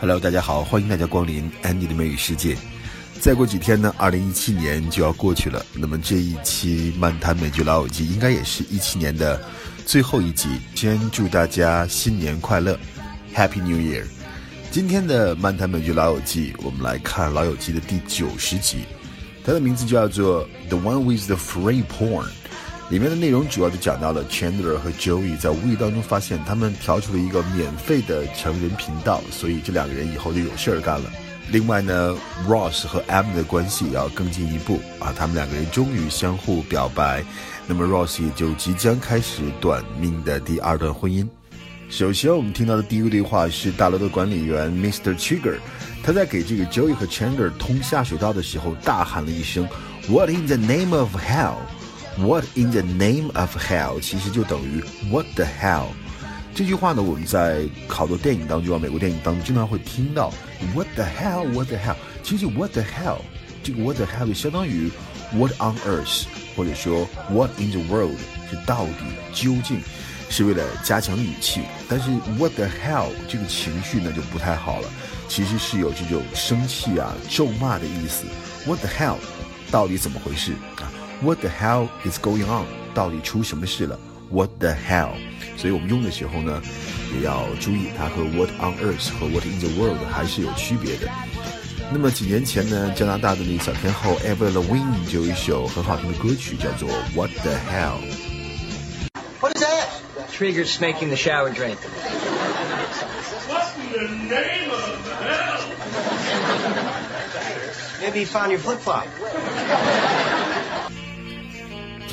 Hello，大家好，欢迎大家光临安妮的美语世界。再过几天呢，二零一七年就要过去了。那么这一期漫谈美剧老友记应该也是一七年的最后一集。先祝大家新年快乐，Happy New Year！今天的漫谈美剧老友记，我们来看老友记的第九十集，它的名字叫做 The One with the Free Porn。里面的内容主要就讲到了 Chandler 和 Joey 在无意当中发现他们调出了一个免费的成人频道，所以这两个人以后就有事儿干了。另外呢，Ross 和 Em 的关系要更进一步啊，他们两个人终于相互表白，那么 Ross 也就即将开始短命的第二段婚姻。首先我们听到的第一个对话是大楼的管理员 Mr. Trigger，他在给这个 Joey 和 Chandler 通下水道的时候大喊了一声 “What in the name of hell”。What in the name of hell？其实就等于 What the hell？这句话呢，我们在好多电影当中啊，美国电影当中经常会听到 What the hell？What the hell？其实 What the hell？这个 What the hell 就相当于 What on earth？或者说 What in the world？是到底究竟？是为了加强语气。但是 What the hell？这个情绪呢就不太好了，其实是有这种生气啊、咒骂的意思。What the hell？到底怎么回事啊 ？What the hell is going on？到底出什么事了？What the hell？所以我们用的时候呢，也要注意它和 What on earth 和 What in the world 还是有区别的。那么几年前呢，加拿大的那个小天后 Avril Lavigne 就有一首很好听的歌曲，叫做 What the hell？What is that? Trigger's making the shower drain. What in the name of hell? Maybe you found your flip flop.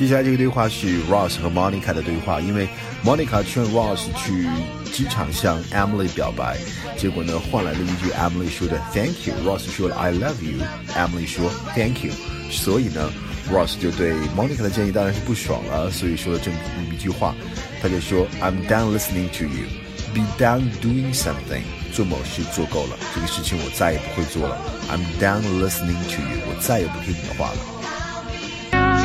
接下来这个对话是 Ross 和 Monica 的对话，因为 Monica 劝 Ross 去机场向 Emily 表白，结果呢换来了一句 Emily 说的 Thank you，Ross 说了 I love you，Emily 说 Thank you，所以呢 Ross 就对 Monica 的建议当然是不爽了，所以说了这么一句话，他就说 I'm done listening to you，be done doing something，做某事做够了，这个事情我再也不会做了，I'm done listening to you，我再也不听你的话了。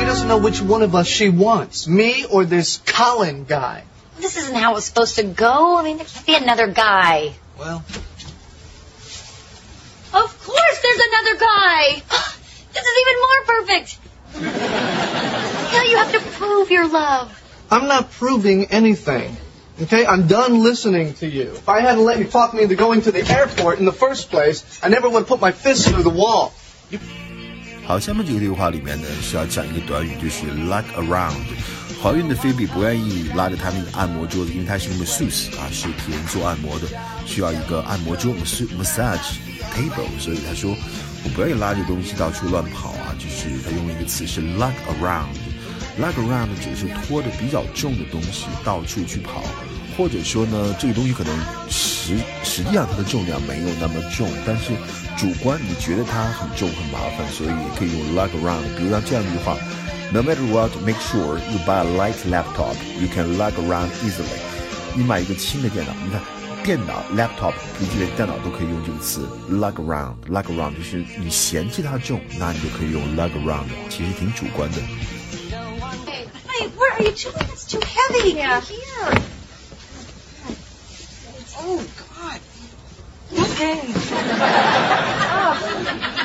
Doesn't know which one of us she wants, me or this Colin guy. This isn't how it's supposed to go. I mean, there can't be another guy. Well. Of course there's another guy. This is even more perfect. now you have to prove your love. I'm not proving anything. Okay, I'm done listening to you. If I hadn't let you talk me into going to the airport in the first place, I never would have put my fist through the wall. You 好，下面这个对话里面呢是要讲一个短语，就是 like around。怀孕的菲比不愿意拉着她那个按摩桌子，因为她是用 masseuse 啊，是替人做按摩的，需要一个按摩桌 massage table，所以她说我不愿意拉着东西到处乱跑啊，就是她用了一个词是 like around。like around 指的是拖着比较重的东西到处去跑。或者说呢，这个东西可能实实际上它的重量没有那么重，但是主观你觉得它很重很麻烦，所以也可以用 lug around。比如像这样一句话：No matter what, make sure you buy a light laptop. You can lug around easily. 你买一个轻的电脑，你看电脑 laptop 笔记本电脑都可以用这个词 lug around。lug around 就是你嫌弃它重，那你就可以用 lug around，其实挺主观的。Hey, where are you doing? It's too heavy. Yeah, here. Oh, God. Okay. Oh,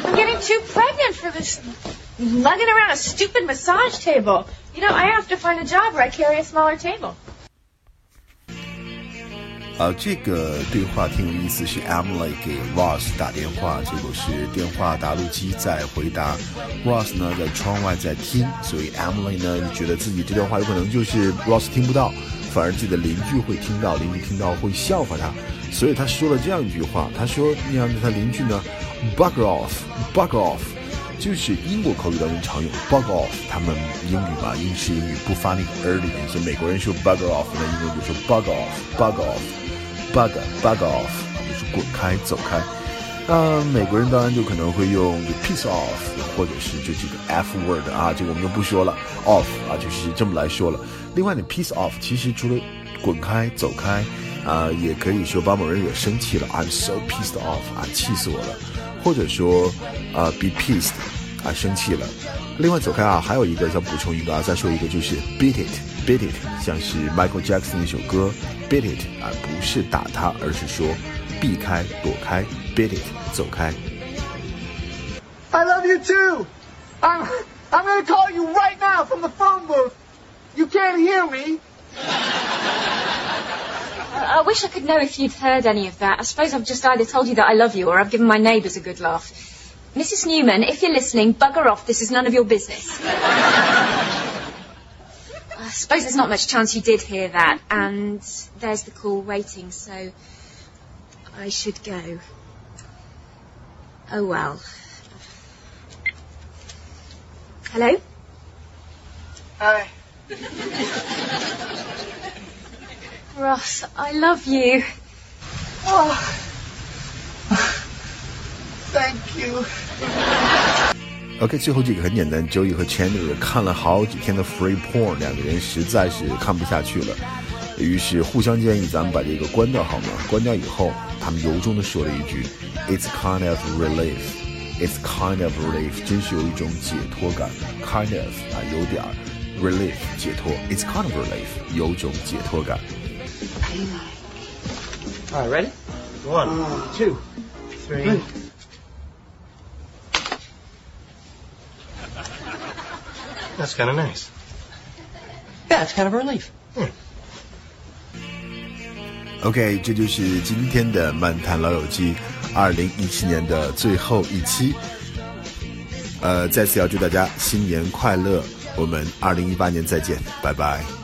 I'm getting too pregnant for this lugging around a stupid massage table. You know, I have to find a job where I carry a smaller table. 啊，这个对话挺有意思，是 Emily 给 Ross 打电话，结果是电话答录机在回答，Ross 呢在窗外在听，所以 Emily 呢就觉得自己这段话有可能就是 Ross 听不到。 反而自己的邻居会听到，邻居听到会笑话他，所以他说了这样一句话，他说那样的他邻居呢，bug off，bug off，就是英国口语当中常用 bug off，他们英语嘛，英式英语不发那个 er 的音，所以美国人说 bug off，那英文就说 bug off，bug off，bug bug off，就是滚开走开。那美国人当然就可能会用 piece off，或者是就这个 f word 啊，这个我们就不说了，off 啊，就是这么来说了。另外，你 piece off 其实除了滚开、走开，啊，也可以说把某人惹生气了，I'm so pissed off 啊，气死我了，或者说啊，be pissed 啊，生气了。另外，走开啊，还有一个想补充一个啊，再说一个就是 beat it，beat it，像是 Michael Jackson 那首歌 beat it 啊，不是打他，而是说避开、躲开，beat it，走开。I love you too. I'm I'm gonna call you right now can't hear me. I wish I could know if you'd heard any of that. I suppose I've just either told you that I love you or I've given my neighbours a good laugh. Mrs. Newman, if you're listening, bugger off. This is none of your business. I suppose there's not much chance you did hear that, and there's the call waiting, so I should go. Oh well. Hello? Hi. Ross, I love you. Oh. Thank you. OK，最后这个很简单，Joey 和 Chandler 看了好几天的 free porn，两个人实在是看不下去了，于是互相建议咱们把这个关掉好吗？关掉以后，他们由衷的说了一句：“It's kind of relief, it's kind of relief，真是有一种解脱感，kind of 啊有点儿 relief 解脱，it's kind of relief 有种解脱感。 All right, ready? One, two, three. That's kind of nice. Yeah, it's kind of a relief. OK，这就是今天的《漫谈老友记》二零一七年的最后一期。呃，再次要祝大家新年快乐， 我们二零一八年再见，拜拜。